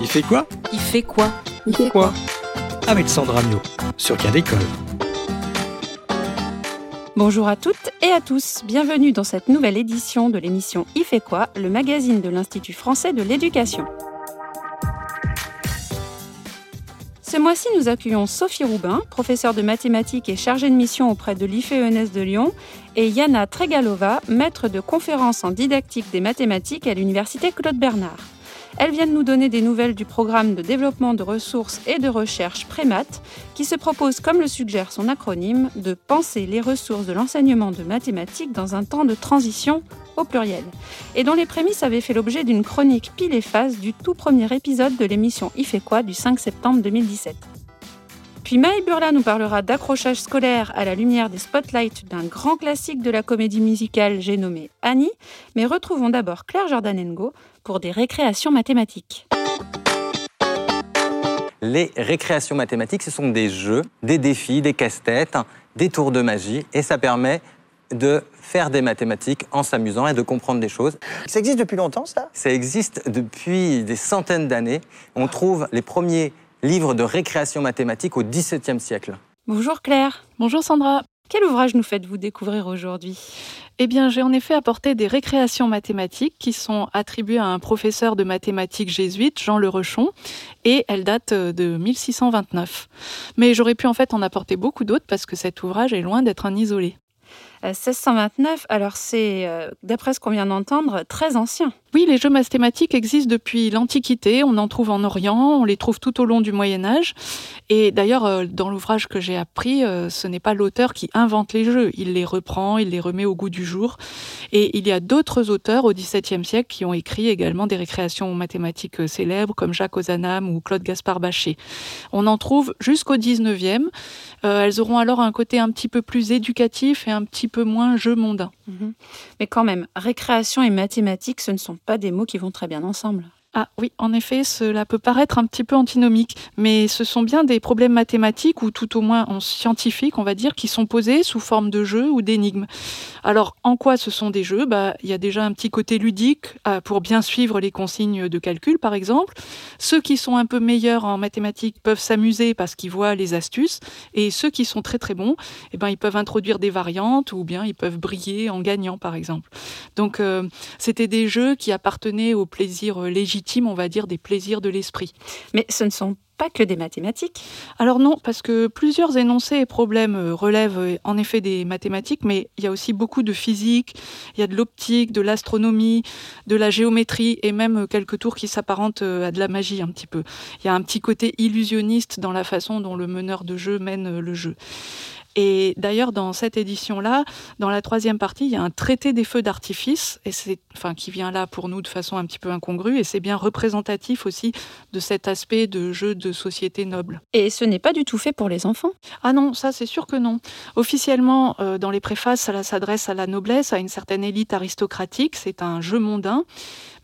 Il fait quoi? Il fait quoi? Il fait quoi? Avec Sandra Mio, sur Cas d'école. Bonjour à toutes et à tous, bienvenue dans cette nouvelle édition de l'émission Il fait quoi, le magazine de l'Institut français de l'éducation. Ce mois-ci, nous accueillons Sophie Roubin, professeure de mathématiques et chargée de mission auprès de l'IFE-ENS de Lyon, et Yana Tregalova, maître de conférences en didactique des mathématiques à l'Université Claude Bernard. Elles viennent nous donner des nouvelles du programme de développement de ressources et de recherche Prémat, qui se propose, comme le suggère son acronyme, de penser les ressources de l'enseignement de mathématiques dans un temps de transition au pluriel, et dont les prémices avaient fait l'objet d'une chronique pile et face du tout premier épisode de l'émission Il fait quoi du 5 septembre 2017. Puis Maï Burla nous parlera d'accrochage scolaire à la lumière des spotlights d'un grand classique de la comédie musicale, j'ai nommé Annie, mais retrouvons d'abord Claire Jordanengo pour des récréations mathématiques. Les récréations mathématiques, ce sont des jeux, des défis, des casse-têtes, des tours de magie, et ça permet de faire des mathématiques en s'amusant et de comprendre des choses. Ça existe depuis longtemps, ça? Ça existe depuis des centaines d'années. On trouve les premiers livre de récréation mathématique au XVIIe siècle. Bonjour Claire. Bonjour Sandra. Quel ouvrage nous faites-vous découvrir aujourd'hui? Eh bien, j'ai en effet apporté des récréations mathématiques qui sont attribuées à un professeur de mathématiques jésuite, Jean Le Rechon, et elles datent de 1629. Mais j'aurais pu en fait en apporter beaucoup d'autres parce que cet ouvrage est loin d'être un isolé. 1629, euh, alors c'est, euh, d'après ce qu'on vient d'entendre, très ancien. Oui, les jeux mathématiques existent depuis l'Antiquité, on en trouve en Orient, on les trouve tout au long du Moyen Âge. Et d'ailleurs, euh, dans l'ouvrage que j'ai appris, ce n'est pas l'auteur qui invente les jeux, il les reprend, il les remet au goût du jour. Et il y a d'autres auteurs au XVIIe siècle qui ont écrit également des récréations mathématiques célèbres, comme Jacques Ozanam ou Claude Gaspard Bachet. On en trouve jusqu'au XIXe. elles auront alors un côté un petit peu plus éducatif et un petit peu moins jeu mondain. Mhm. Mais quand même, récréation et mathématiques, ce ne sont pas des mots qui vont très bien ensemble. Ah oui, en effet, cela peut paraître un petit peu antinomique, mais ce sont bien des problèmes mathématiques ou tout au moins en scientifique, on va dire, qui sont posés sous forme de jeux ou d'énigmes. Alors, en quoi ce sont des jeux? Bah, Il y a déjà un petit côté ludique euh, pour bien suivre les consignes de calcul, par exemple. Ceux qui sont un peu meilleurs en mathématiques peuvent s'amuser parce qu'ils voient les astuces, et ceux qui sont très très bons, eh ben, ils peuvent introduire des variantes ou bien ils peuvent briller en gagnant, par exemple. Donc, euh, c'était des jeux qui appartenaient au plaisir légitime on va dire, des plaisirs de l'esprit. Mais ce ne sont pas que des mathématiques Alors non, parce que plusieurs énoncés et problèmes euh, relèvent euh, en effet des mathématiques, mais il y a aussi beaucoup de physique, il y a de l'optique, de l'astronomie, de la géométrie et même euh, quelques tours qui s'apparentent à de la magie un petit peu. Il y a un petit côté illusionniste dans la façon dont le meneur de jeu mène le jeu. Et d'ailleurs, dans cette édition-là, dans la troisième partie, il y a un traité des feux d'artifice, et c'est, enfin, qui vient là pour nous de façon un petit peu incongrue, et c'est bien représentatif aussi de cet aspect de jeu de société noble. Et ce n'est pas du tout fait pour les enfants? Ah non, ça c'est sûr que non. Officiellement, euh, dans les préfaces, ça s'adresse à la noblesse, à une certaine élite aristocratique, c'est un jeu mondain.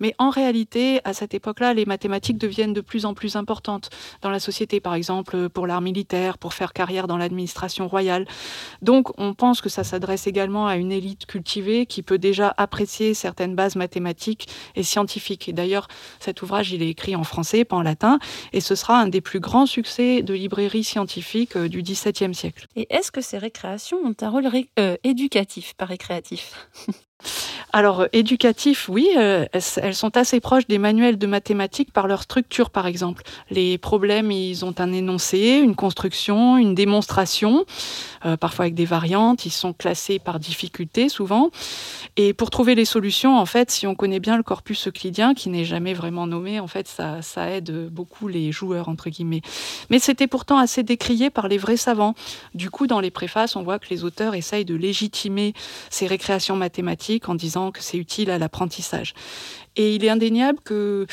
Mais en réalité, à cette époque-là, les mathématiques deviennent de plus en plus importantes dans la société, par exemple pour l'art militaire, pour faire carrière dans l'administration royale. Donc on pense que ça s'adresse également à une élite cultivée qui peut déjà apprécier certaines bases mathématiques et scientifiques. Et d'ailleurs, cet ouvrage, il est écrit en français, pas en latin, et ce sera un des plus grands succès de librairie scientifique euh, du XVIIe siècle. Et est-ce que ces récréations ont un rôle euh, éducatif, pas récréatif? alors, euh, éducatif, oui, euh, elles sont assez proches des manuels de mathématiques par leur structure, par exemple. Les problèmes, ils ont un énoncé, une construction, une démonstration, euh, parfois avec des variantes. Ils sont classés par difficulté, souvent. Et pour trouver les solutions, en fait, si on connaît bien le corpus euclidien, qui n'est jamais vraiment nommé, en fait, ça, ça aide beaucoup les joueurs, entre guillemets. Mais c'était pourtant assez décrié par les vrais savants. Du coup, dans les préfaces, on voit que les auteurs essayent de légitimer ces récréations mathématiques en disant que c'est utile à l'apprentissage. Et il est indéniable que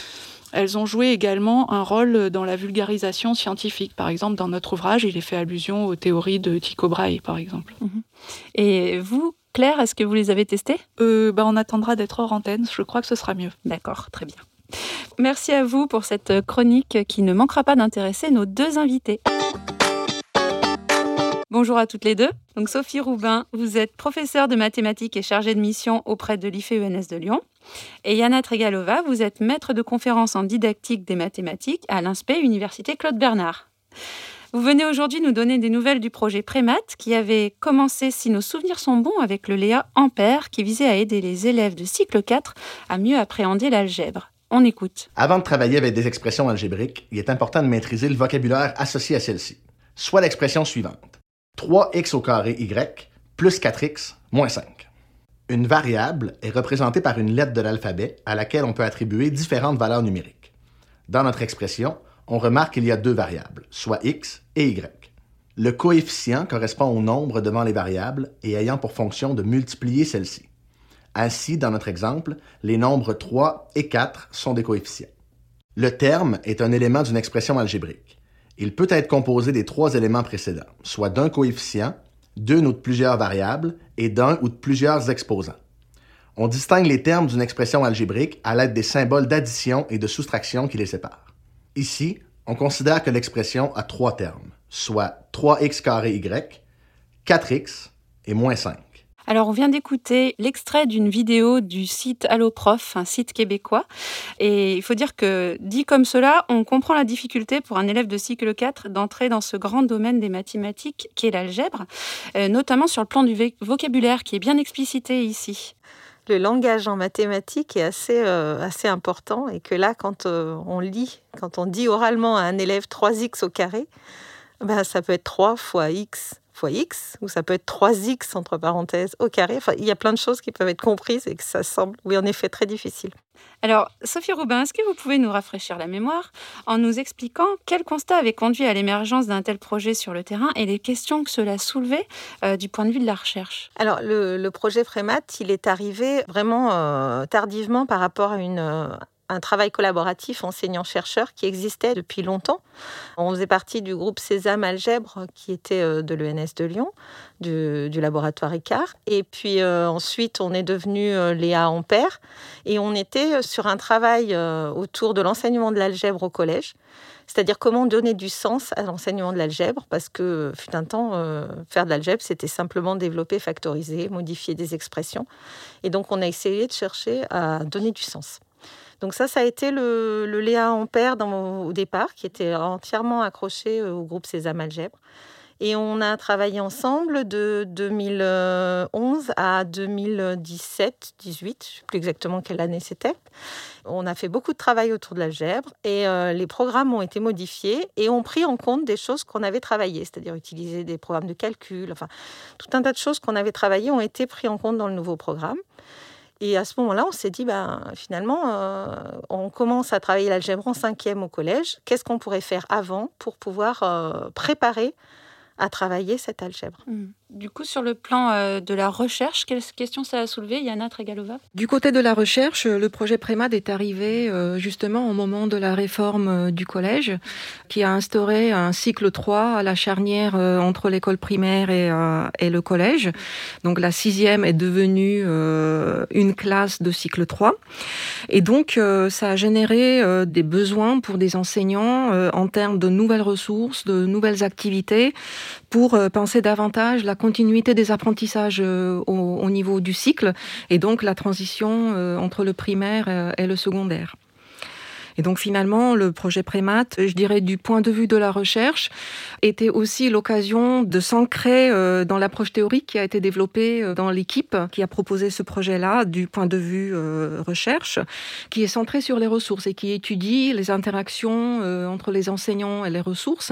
elles ont joué également un rôle dans la vulgarisation scientifique. Par exemple, dans notre ouvrage, il est fait allusion aux théories de Tycho Brahe, par exemple. Mhm. Et vous, Claire, est-ce que vous les avez testées? Euh, bah, On attendra d'être hors antenne. Je crois que ce sera mieux. D'accord, très bien. Merci à vous pour cette chronique qui ne manquera pas d'intéresser nos deux invités. Bonjour à toutes les deux. Donc Sophie Roubin, vous êtes professeure de mathématiques et chargée de mission auprès de l'IFE-ENS de Lyon. Et Yana Tregalova, vous êtes maître de conférence en didactique des mathématiques à l'INSPE Université Claude Bernard. Vous venez aujourd'hui nous donner des nouvelles du projet Prémat qui avait commencé, si nos souvenirs sont bons, avec le Léa Ampère qui visait à aider les élèves de cycle 4 à mieux appréhender l'algèbre. On écoute. Avant de travailler avec des expressions algébriques, il est important de maîtriser le vocabulaire associé à celles-ci, soit l'expression suivante 3x au carré y plus 4x moins 5. Une variable est représentée par une lettre de l'alphabet à laquelle on peut attribuer différentes valeurs numériques. Dans notre expression, on remarque qu'il y a deux variables, soit x et y. Le coefficient correspond au nombre devant les variables et ayant pour fonction de multiplier celles-ci. Ainsi, dans notre exemple, les nombres 3 et 4 sont des coefficients. Le terme est un élément d'une expression algébrique. Il peut être composé des trois éléments précédents, soit d'un coefficient, d'une ou de plusieurs variables et d'un ou de plusieurs exposants. On distingue les termes d'une expression algébrique à l'aide des symboles d'addition et de soustraction qui les séparent. Ici, on considère que l'expression a trois termes, soit 3x carré y, 4x et moins 5. Alors, on vient d'écouter l'extrait d'une vidéo du site Alloprof, un site québécois. Et il faut dire que, dit comme cela, on comprend la difficulté pour un élève de cycle 4 d'entrer dans ce grand domaine des mathématiques qui est l'algèbre, euh, notamment sur le plan du vocabulaire qui est bien explicité ici le langage en mathématiques est assez, euh, important et que là, quand euh, on lit, quand on dit oralement à un élève 3x au carré, ben, ça peut être 3 fois x fois x, ou ça peut être 3x entre parenthèses au carré. Enfin, il y a plein de choses qui peuvent être comprises et que ça semble, oui, en effet, très difficile. Alors, Sophie Roubin, est-ce que vous pouvez nous rafraîchir la mémoire en nous expliquant quel constat avait conduit à l'émergence d'un tel projet sur le terrain et les questions que cela soulevait euh, du point de vue de la recherche? Alors, le, projet Frémat, il est arrivé vraiment euh, tardivement par rapport à une, euh, un travail collaboratif enseignant-chercheur qui existait depuis longtemps. On faisait partie du groupe Sésame Algèbre qui était euh, de l'ENS de Lyon, du, laboratoire ICAR. Et puis euh, ensuite, on est devenu euh, Léa Ampère et on était sur un travail autour de l'enseignement de l'algèbre au collège. C'est-à-dire comment donner du sens à l'enseignement de l'algèbre, parce que fut un temps, faire de l'algèbre, c'était simplement développer, factoriser, modifier des expressions. Et donc, on a essayé de chercher à donner du sens. Donc ça, ça a été le, Léa Ampère au départ, qui était entièrement accroché euh, au groupe Sésame Algèbre. Et on a travaillé ensemble de 2011 à 2017, 18, je ne sais plus exactement quelle année c'était. On a fait beaucoup de travail autour de l'algèbre et euh, les programmes ont été modifiés et ont pris en compte des choses qu'on avait travaillées, c'est-à-dire utiliser des programmes de calcul, enfin tout un tas de choses qu'on avait travaillées ont été pris en compte dans le nouveau programme. Et à ce moment-là, on s'est dit, ben, finalement, euh, on commence à travailler l'algèbre en cinquième au collège. Qu'est-ce qu'on pourrait faire avant pour pouvoir euh, préparer à travailler cette algèbre mmh. Du coup, sur le plan euh, de la recherche, quelle question ça a soulevé, Yana Tregalova? Du côté de la recherche, le projet Prémad est arrivé euh, justement au moment de la réforme euh, du collège, qui a instauré un cycle 3 à la charnière entre l'école primaire et, et, le collège. Donc la sixième est devenue une classe de cycle 3. Et donc, ça a généré des besoins pour des enseignants en termes de nouvelles ressources, de nouvelles activités, pour penser davantage la continuité des apprentissages euh, au, niveau du cycle et donc la transition euh, entre le primaire euh, et le secondaire. Et donc finalement, le projet Prémat, je dirais du point de vue de la recherche, était aussi l'occasion de s'ancrer euh, dans l'approche théorique qui a été développée euh, dans l'équipe qui a proposé ce projet-là du point de vue euh, recherche, qui est centré sur les ressources et qui étudie les interactions entre les enseignants et les ressources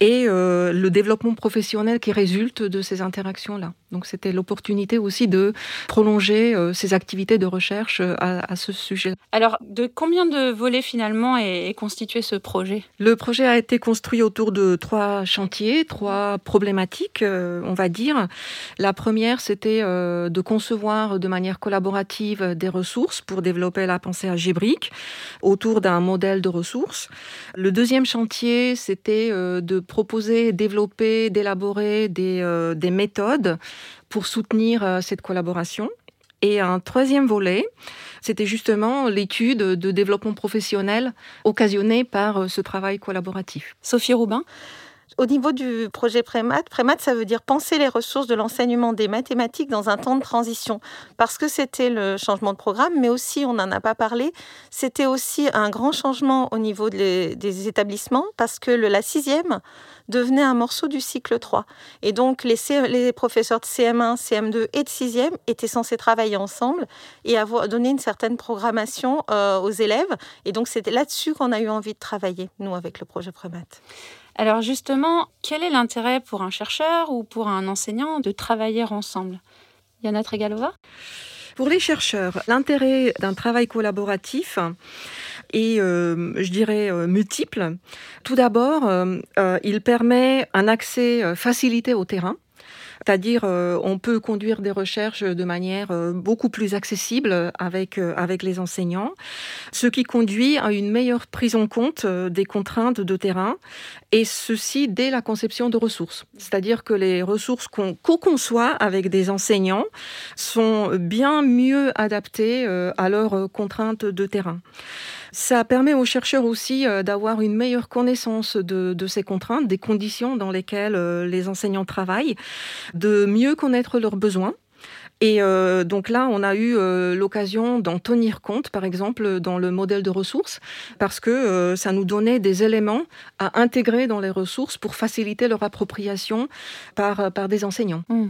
et le développement professionnel qui résulte de ces interactions-là. Donc c'était l'opportunité aussi de prolonger ces activités de recherche à, ce sujet. Alors, de combien de volets est, constitué ce projet Le projet a été construit autour de trois chantiers, trois problématiques, euh, on va dire. La première, c'était euh, de concevoir de manière collaborative des ressources pour développer la pensée algébrique autour d'un modèle de ressources. Le deuxième chantier, c'était euh, de proposer, développer, d'élaborer des méthodes pour soutenir cette collaboration. Et un troisième volet, c'était justement l'étude de développement professionnel occasionnée par euh, ce travail collaboratif. Sophie Roubin Au niveau du projet Prémat, Prémat, ça veut dire penser les ressources de l'enseignement des mathématiques dans un temps de transition. Parce que c'était le changement de programme, mais aussi, on n'en a pas parlé, c'était aussi un grand changement au niveau des établissements, parce que la sixième devenait un morceau du cycle 3. Et donc, les, les professeurs de CM1, CM2 et de sixième étaient censés travailler ensemble et avoir donné une certaine programmation euh, aux élèves. Et donc, c'était là-dessus qu'on a eu envie de travailler, nous, avec le projet Prémat. Alors justement, quel est l'intérêt pour un chercheur ou pour un enseignant de travailler ensemble? Yana Tregalova Pour les chercheurs, l'intérêt d'un travail collaboratif est, euh, je dirais, euh, multiple. Tout d'abord, euh, il permet un accès facilité au terrain c'est-à-dire, euh, on peut conduire des recherches de manière euh, beaucoup plus accessible avec, euh, avec les enseignants, ce qui conduit à une meilleure prise en compte des contraintes de terrain, et ceci dès la conception de ressources. C'est-à-dire que les ressources qu'on co-conçoit avec des enseignants sont bien mieux adaptées à leurs contraintes de terrain. Ça permet aux chercheurs aussi euh, d'avoir une meilleure connaissance de, ces contraintes, des conditions dans lesquelles euh, les enseignants travaillent, de mieux connaître leurs besoins. Et euh, donc là, on a eu l'occasion d'en tenir compte, par exemple, dans le modèle de ressources, parce que ça nous donnait des éléments à intégrer dans les ressources pour faciliter leur appropriation par, des enseignants. Mmh.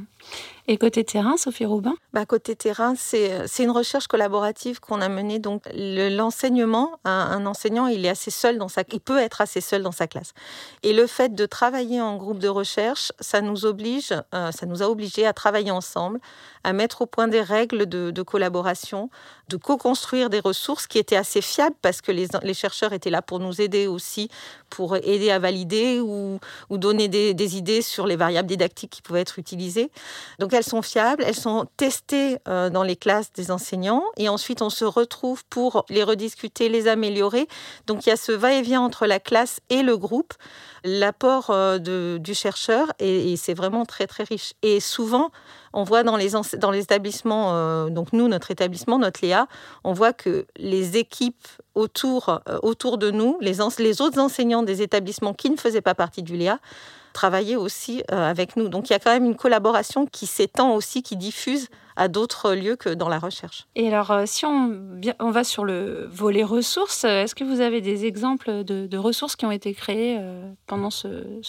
Et côté terrain, Sophie Robin? Bah, Côté terrain, c'est une recherche collaborative qu'on a menée. Donc, l'enseignement, un, enseignant, il est assez seul dans sa, il peut être assez seul dans sa classe. Et le fait de travailler en groupe de recherche, ça nous oblige, euh, ça nous a obligés à travailler ensemble, à mettre au point des règles de, collaboration, de co-construire des ressources qui étaient assez fiables parce que les, les, chercheurs étaient là pour nous aider aussi, pour aider à valider ou, ou donner des, des idées sur les variables didactiques qui pouvaient être utilisées. Donc elles sont fiables, elles sont testées euh, dans les classes des enseignants et ensuite on se retrouve pour les rediscuter, les améliorer. Donc il y a ce va-et-vient entre la classe et le groupe, l'apport euh, du chercheur et, c'est vraiment très très riche. Et souvent, on voit dans les, dans établissements, euh, donc nous, notre établissement, notre Léa, on voit que les équipes autour, autour de nous, les, les autres enseignants des établissements qui ne faisaient pas partie du Léa, travailler aussi euh, avec nous. Donc il y a quand même une collaboration qui s'étend aussi, qui diffuse à d'autres lieux que dans la recherche. Et alors, euh, si on, on va sur le volet ressources, est-ce que vous avez des exemples de, ressources qui ont été créées euh, pendant ce,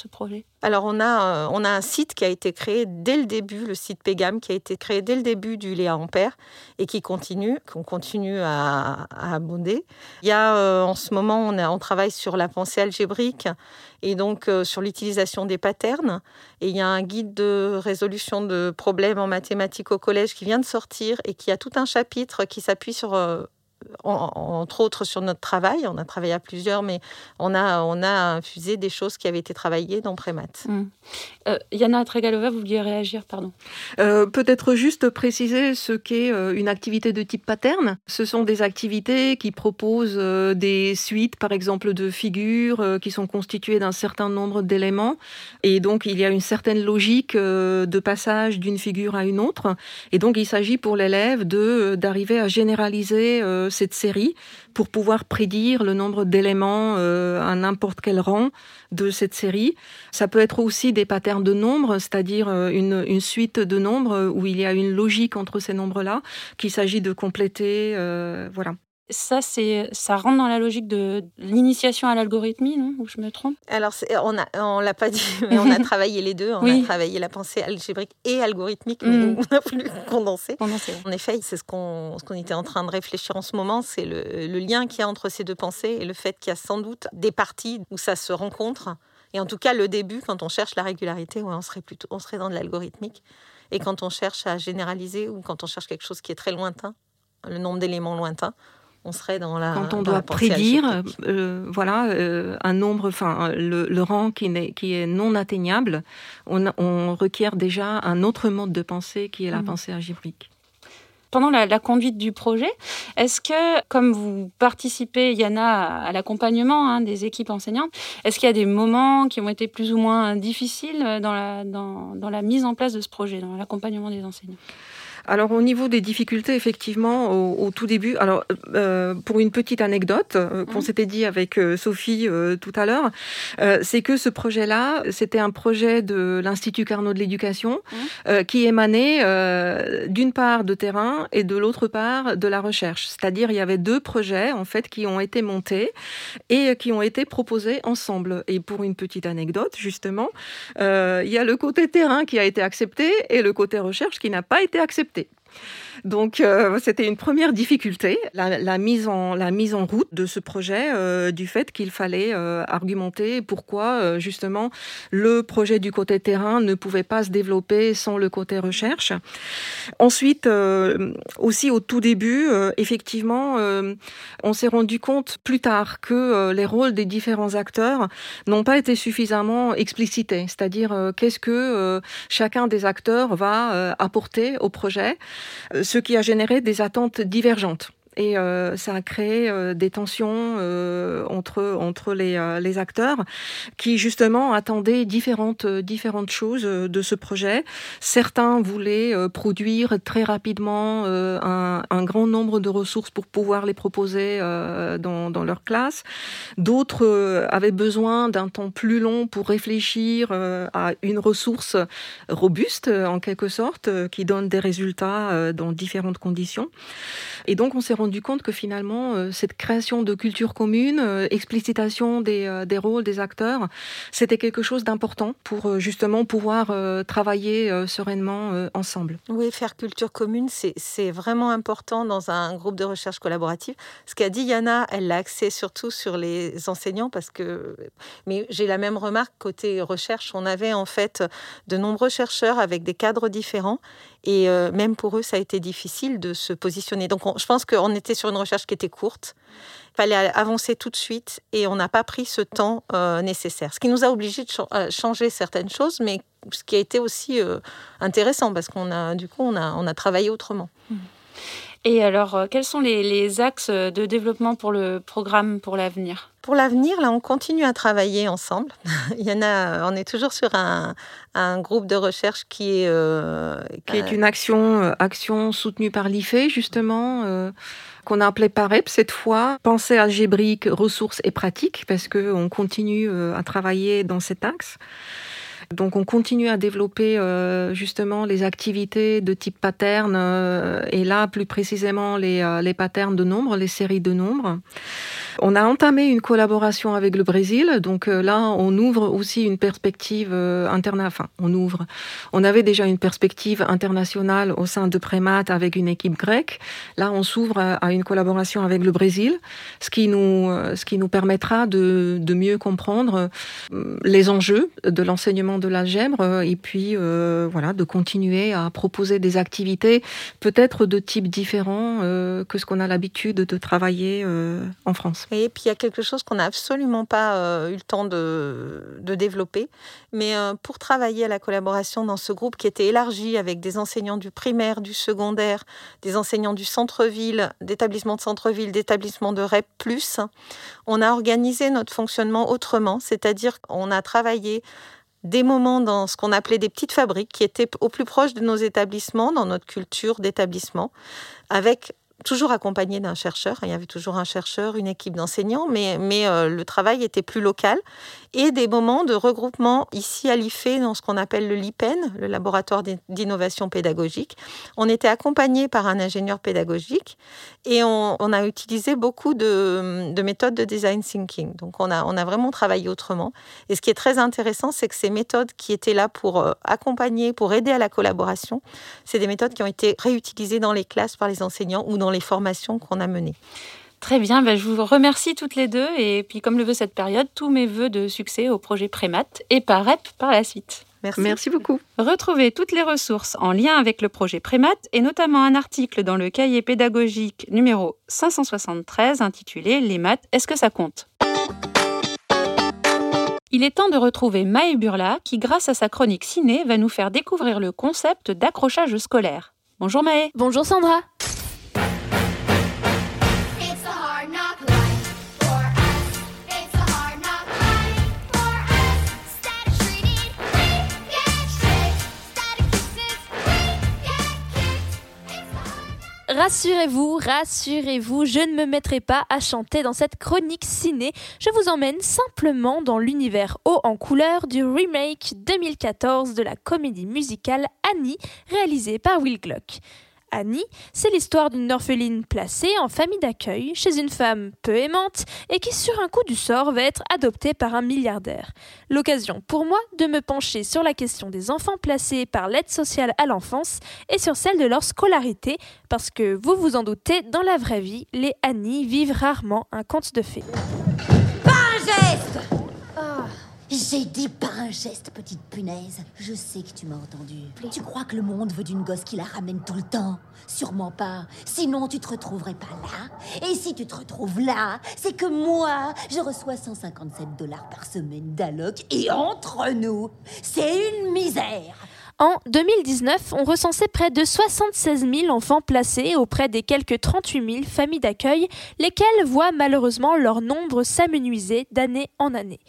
projet? Alors, on a, euh, on a un site qui a été créé dès le début, le site Pégam, qui a été créé dès le début du Léa Ampère et qui continue, qu'on continue à, abonder. Il y a en ce moment, on, a, on travaille sur la pensée algébrique et donc sur l'utilisation des patterns. Et il y a un guide de résolution de problèmes en mathématiques au collège qui vient de sortir et qui a tout un chapitre qui s'appuie sur entre autres sur notre travail. On a travaillé à plusieurs, mais on a, on a infusé des choses qui avaient été travaillées dans Prémat. Mmh. Euh, Yana Tregalova, vous vouliez réagir, pardon? Euh, Peut-être juste préciser ce qu'est euh, une activité de type pattern. Ce sont des activités qui proposent des suites, par exemple, de figures qui sont constituées d'un certain nombre d'éléments. Et donc, il y a une certaine logique de passage d'une figure à une autre. Et donc, il s'agit pour l'élève d'arriver à généraliser cette série pour pouvoir prédire le nombre d'éléments euh, à n'importe quel rang de cette série. Ça peut être aussi des patterns de nombres, c'est-à-dire euh, une, une, suite de nombres où il y a une logique entre ces nombres-là qu'il s'agit de compléter. Euh, voilà. Ça, c'est, ça rentre dans la logique de l'initiation à l'algorithmie, non? Ou je me trompe? Alors, on a, on l'a pas dit, mais on a travaillé les deux. On a travaillé la pensée algébrique et algorithmique, mais mm. on a voulu condenser. En effet, c'est ce qu'on, ce qu'on était en train de réfléchir en ce moment, c'est le, le lien qu'il y a entre ces deux pensées et le fait qu'il y a sans doute des parties où ça se rencontre. Et en tout cas, le début, quand on cherche la régularité, ouais, on serait plutôt, on serait dans de l'algorithmique. Et quand on cherche à généraliser ou quand on cherche quelque chose qui est très lointain, le nombre d'éléments lointains, on serait dans la. Quand on doit prédire, euh, voilà, euh, un nombre, enfin, le, rang qui, est, qui est non atteignable, on, requiert déjà un autre mode de pensée qui est la mmh. pensée algébrique. Pendant la, conduite du projet, est-ce que, comme vous participez, Yana, à, l'accompagnement hein, des équipes enseignantes, est-ce qu'il y a des moments qui ont été plus ou moins difficiles dans la, dans, dans la mise en place de ce projet, dans l'accompagnement des enseignants? Alors au niveau des difficultés, effectivement, au, tout début, alors euh, pour une petite anecdote euh, qu'on mmh. s'était dit avec euh, Sophie tout à l'heure, c'est que ce projet-là, c'était un projet de l'Institut Carnot de l'éducation mmh. qui émanait d'une part de terrain et de l'autre part de la recherche. C'est-à-dire il y avait deux projets en fait qui ont été montés et qui ont été proposés ensemble. Et pour une petite anecdote, justement, il y a le côté terrain qui a été accepté et le côté recherche qui n'a pas été accepté. Donc euh, c'était une première difficulté, la, mise en, la mise en route de ce projet, euh, du fait qu'il fallait euh, argumenter pourquoi justement le projet du côté terrain ne pouvait pas se développer sans le côté recherche. Ensuite, aussi au tout début, effectivement, on s'est rendu compte plus tard que les rôles des différents acteurs n'ont pas été suffisamment explicités, c'est-à-dire qu'est-ce que chacun des acteurs va apporter au projet ce qui a généré des attentes divergentes et euh, ça a créé euh, des tensions euh, entre, entre les, les, acteurs qui justement attendaient différentes, différentes choses de ce projet. Certains voulaient produire très rapidement un, un, grand nombre de ressources pour pouvoir les proposer dans, dans, leur classe. D'autres avaient besoin d'un temps plus long pour réfléchir à une ressource robuste en quelque sorte qui donne des résultats dans différentes conditions. Et donc on s'est rendu rendu compte que finalement, euh, cette création de culture commune, euh, explicitation des, euh, des, rôles des acteurs, c'était quelque chose d'important pour justement pouvoir travailler sereinement ensemble. Oui, faire culture commune, c'est vraiment important dans un groupe de recherche collaborative. Ce qu'a dit Yana, elle l'a axé surtout sur les enseignants parce que, mais j'ai la même remarque côté recherche. On avait en fait de nombreux chercheurs avec des cadres différents et euh, même pour eux, ça a été difficile de se positionner. Donc je pense qu'on était sur une recherche qui était courte. Il fallait avancer tout de suite et on n'a pas pris ce temps euh, nécessaire. Ce qui nous a obligés de euh, changer certaines choses, mais ce qui a été aussi intéressant parce qu'on a, du coup, on a, travaillé autrement. Mmh. Et alors, quels sont les, les, axes de développement pour le programme pour l'avenir? Pour l'avenir, là, on continue à travailler ensemble. Il y en a, on est toujours sur un, un groupe de recherche qui est euh, qui est une action euh, action soutenue par l'IFE justement. Euh, qu'on a appelé PAREP cette fois, pensée algébrique, ressources et pratiques, parce qu'on continue à travailler dans cet axe. Donc on continue à développer euh, justement les activités de type pattern euh, et là plus précisément les, euh, les patterns de nombres, les séries de nombres. On a entamé une collaboration avec le Brésil, donc là on ouvre aussi une perspective internationale. Enfin, on ouvre. On avait déjà une perspective internationale au sein de Prémat avec une équipe grecque. Là, on s'ouvre à une collaboration avec le Brésil, ce qui nous, ce qui nous permettra de, de mieux comprendre les enjeux de l'enseignement de l'algèbre euh, et puis euh, voilà de continuer à proposer des activités peut-être de type différent euh, que ce qu'on a l'habitude de travailler en France. Et puis il y a quelque chose qu'on n'a absolument pas eu le temps de, de développer, mais pour travailler à la collaboration dans ce groupe qui était élargi avec des enseignants du primaire, du secondaire, des enseignants du centre-ville, d'établissements de centre-ville, d'établissements de REP+, on a organisé notre fonctionnement autrement, c'est-à-dire on a travaillé des moments dans ce qu'on appelait des petites fabriques qui étaient au plus proche de nos établissements, dans notre culture d'établissement, avec toujours accompagné d'un chercheur. Il y avait toujours un chercheur, une équipe d'enseignants, mais, mais euh, le travail était plus local. Et des moments de regroupement ici à l'IFE, dans ce qu'on appelle le LIPEN, le laboratoire d'innovation pédagogique. On était accompagné par un ingénieur pédagogique et on, a utilisé beaucoup de, de, méthodes de design thinking. Donc on a, on a vraiment travaillé autrement. Et ce qui est très intéressant, c'est que ces méthodes qui étaient là pour euh, accompagner, pour aider à la collaboration, c'est des méthodes qui ont été réutilisées dans les classes par les enseignants ou dans les formations qu'on a menées. Très bien, ben, je vous remercie toutes les deux et puis comme le veut cette période, tous mes voeux de succès au projet Prémat et par REP par la suite. Merci. Merci beaucoup. Retrouvez toutes les ressources en lien avec le projet Prémat et notamment un article dans le cahier pédagogique numéro 573 intitulé Les maths, est-ce que ça compte? Il est temps de retrouver Maë Burla qui, grâce à sa chronique ciné, va nous faire découvrir le concept d'accrochage scolaire. Bonjour Maë. Bonjour Sandra. Rassurez-vous, rassurez-vous, je ne me mettrai pas à chanter dans cette chronique ciné. Je vous emmène simplement dans l'univers haut en couleur du remake 2014 de la comédie musicale Annie, réalisée par Will Gluck. Annie, c'est l'histoire d'une orpheline placée en famille d'accueil chez une femme peu aimante et qui, sur un coup du sort, va être adoptée par un milliardaire. L'occasion pour moi de me pencher sur la question des enfants placés par l'aide sociale à l'enfance et sur celle de leur scolarité, parce que vous vous en doutez, dans la vraie vie, les Annie vivent rarement un conte de fées. J'ai dit pas un geste, petite punaise. Je sais que tu m'as entendu. Tu crois que le monde veut d'une gosse qui la ramène tout le temps? Sûrement pas. Sinon, tu te retrouverais pas là. Et si tu te retrouves là, c'est que moi, je reçois 157 dollars par semaine d'alloc. Et entre nous, c'est une misère. En 2019, on recensait près de 76 000 enfants placés auprès des quelques 38 000 familles d'accueil, lesquelles voient malheureusement leur nombre s'amenuiser d'année en année.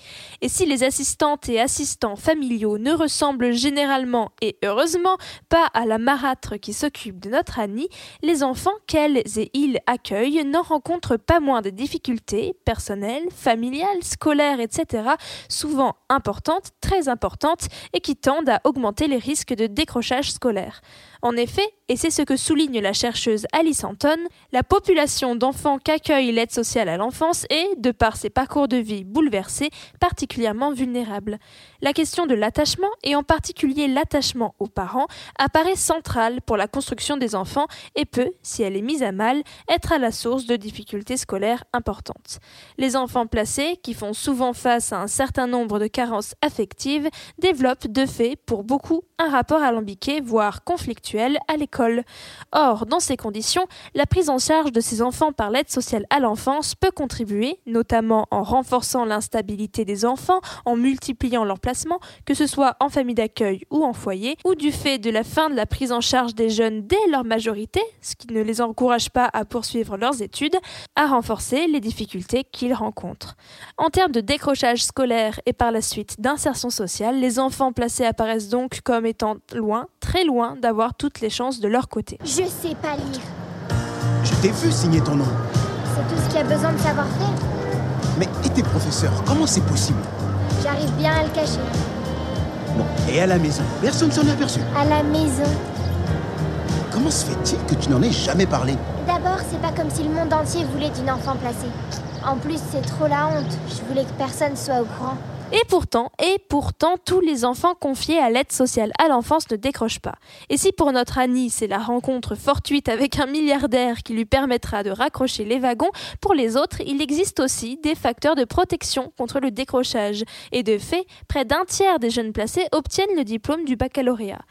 Et si les assistantes et assistants familiaux ne ressemblent généralement et heureusement pas à la marâtre qui s'occupe de notre Annie, les enfants qu'elles et ils accueillent n'en rencontrent pas moins de difficultés personnelles, familiales, scolaires, etc., souvent importantes, très importantes, et qui tendent à augmenter les risques de décrochage scolaire. En effet, et c'est ce que souligne la chercheuse Alice Anton, la population d'enfants qu'accueille l'aide sociale à l'enfance est, de par ses parcours de vie bouleversés, particulièrement vulnérable. La question de l'attachement, et en particulier l'attachement aux parents, apparaît centrale pour la construction des enfants et peut, si elle est mise à mal, être à la source de difficultés scolaires importantes. Les enfants placés, qui font souvent face à un certain nombre de carences affectives, développent de fait, pour beaucoup, un rapport alambiqué, voire conflictuel à l'école. Or, dans ces conditions, la prise en charge de ces enfants par l'aide sociale à l'enfance peut contribuer, notamment en renforçant l'instabilité des enfants, en multipliant l'emplacement, que ce soit en famille d'accueil ou en foyer, ou du fait de la fin de la prise en charge des jeunes dès leur majorité, ce qui ne les encourage pas à poursuivre leurs études, à renforcer les difficultés qu'ils rencontrent. En termes de décrochage scolaire et par la suite d'insertion sociale, les enfants placés apparaissent donc comme étant loin, très loin d'avoir toutes les chances de leur côté. Je sais pas lire. Je t'ai vu signer ton nom. C'est tout ce qu'il y a besoin de savoir faire. Mais et tes professeurs, comment c'est possible? J'arrive bien à le cacher. Bon, et à la maison? Personne s'en est aperçu À la maison. Comment se fait-il que tu n'en aies jamais parlé? D'abord, c'est pas comme si le monde entier voulait d'une enfant placée. En plus, c'est trop la honte. Je voulais que personne soit au courant. Et pourtant, et pourtant, tous les enfants confiés à l'aide sociale à l'enfance ne décrochent pas. Et si pour notre Annie, c'est la rencontre fortuite avec un milliardaire qui lui permettra de raccrocher les wagons, pour les autres, il existe aussi des facteurs de protection contre le décrochage. Et de fait, près d'un tiers des jeunes placés obtiennent le diplôme du baccalauréat.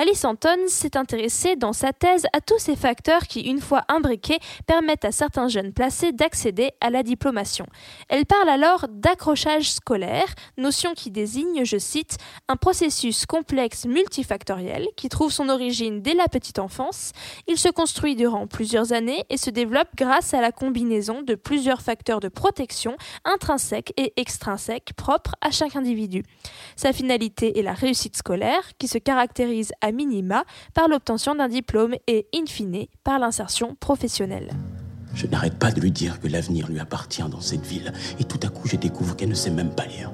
Alice Anton s'est intéressée dans sa thèse à tous ces facteurs qui, une fois imbriqués, permettent à certains jeunes placés d'accéder à la diplomation. Elle parle alors d'accrochage scolaire, notion qui désigne, je cite, un processus complexe multifactoriel qui trouve son origine dès la petite enfance. Il se construit durant plusieurs années et se développe grâce à la combinaison de plusieurs facteurs de protection intrinsèques et extrinsèques propres à chaque individu. Sa finalité est la réussite scolaire qui se caractérise à minima par l'obtention d'un diplôme et, in fine, par l'insertion professionnelle. Je n'arrête pas de lui dire que l'avenir lui appartient dans cette ville, et tout à coup je découvre qu'elle ne sait même pas lire.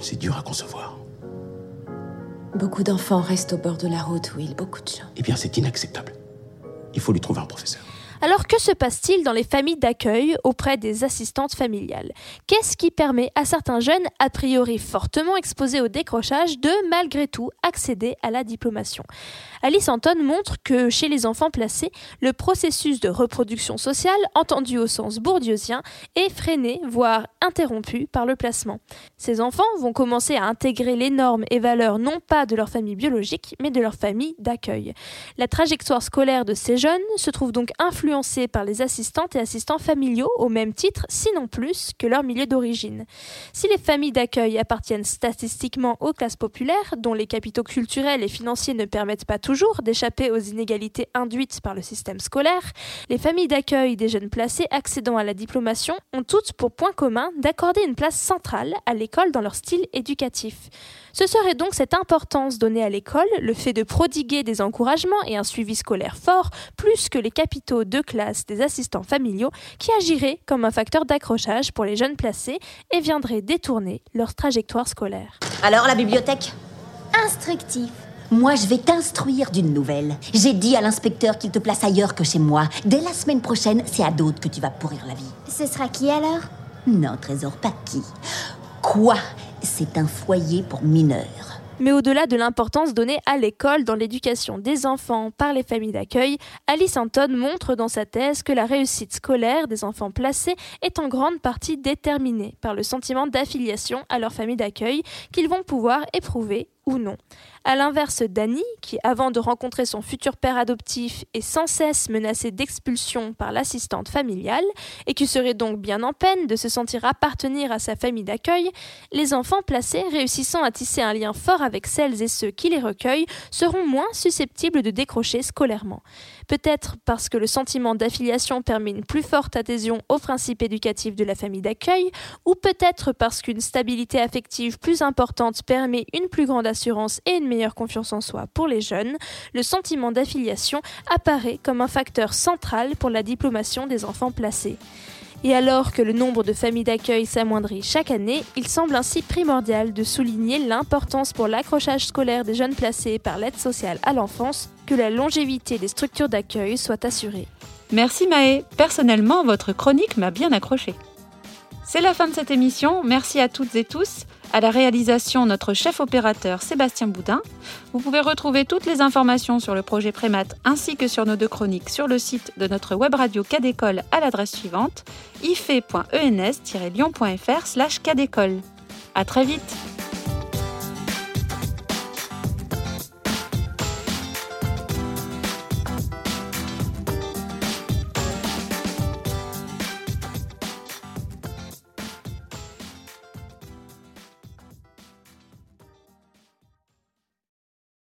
C'est dur à concevoir. Beaucoup d'enfants restent au bord de la route, Will, beaucoup de gens. Eh bien, c'est inacceptable. Il faut lui trouver un professeur. Alors que se passe-t-il dans les familles d'accueil auprès des assistantes familiales? Qu'est-ce qui permet à certains jeunes, a priori fortement exposés au décrochage, de malgré tout accéder à la diplomation? Alice Anton montre que chez les enfants placés, le processus de reproduction sociale, entendu au sens bourdieusien, est freiné, voire interrompu par le placement. Ces enfants vont commencer à intégrer les normes et valeurs non pas de leur famille biologique, mais de leur famille d'accueil. La trajectoire scolaire de ces jeunes se trouve donc influencée influencés par les assistantes et assistants familiaux au même titre, sinon plus, que leur milieu d'origine. Si les familles d'accueil appartiennent statistiquement aux classes populaires, dont les capitaux culturels et financiers ne permettent pas toujours d'échapper aux inégalités induites par le système scolaire, les familles d'accueil des jeunes placés accédant à la diplomation ont toutes pour point commun d'accorder une place centrale à l'école dans leur style éducatif. Ce serait donc cette importance donnée à l'école, le fait de prodiguer des encouragements et un suivi scolaire fort, plus que les capitaux de classe des assistants familiaux, qui agiraient comme un facteur d'accrochage pour les jeunes placés et viendraient détourner leur trajectoire scolaire. Alors la bibliothèque? Instructif. Moi, je vais t'instruire d'une nouvelle. J'ai dit à l'inspecteur qu'il te place ailleurs que chez moi. Dès la semaine prochaine, c'est à d'autres que tu vas pourrir la vie. Ce sera qui alors? Non, trésor, pas qui. Quoi? C'est un foyer pour mineurs. Mais au-delà de l'importance donnée à l'école dans l'éducation des enfants par les familles d'accueil, Alice Anton montre dans sa thèse que la réussite scolaire des enfants placés est en grande partie déterminée par le sentiment d'affiliation à leur famille d'accueil qu'ils vont pouvoir éprouver ou non. À l'inverse d'Annie, qui avant de rencontrer son futur père adoptif est sans cesse menacée d'expulsion par l'assistante familiale, et qui serait donc bien en peine de se sentir appartenir à sa famille d'accueil, les enfants placés réussissant à tisser un lien fort avec celles et ceux qui les recueillent seront moins susceptibles de décrocher scolairement. Peut-être parce que le sentiment d'affiliation permet une plus forte adhésion aux principes éducatifs de la famille d'accueil, ou peut-être parce qu'une stabilité affective plus importante permet une plus grande assurance et une meilleure confiance en soi pour les jeunes, le sentiment d'affiliation apparaît comme un facteur central pour la diplomation des enfants placés. Et alors que le nombre de familles d'accueil s'amoindrit chaque année, il semble ainsi primordial de souligner l'importance pour l'accrochage scolaire des jeunes placés par l'aide sociale à l'enfance que la longévité des structures d'accueil soit assurée. Merci Maë. Personnellement, votre chronique m'a bien accroché. C'est la fin de cette émission. Merci à toutes et tous. À la réalisation, notre chef opérateur Sébastien Boudin. Vous pouvez retrouver toutes les informations sur le projet Prémat ainsi que sur nos deux chroniques sur le site de notre web radio Cadécole à l'adresse suivante ife.ens-lyon.fr/cadécole. À très vite.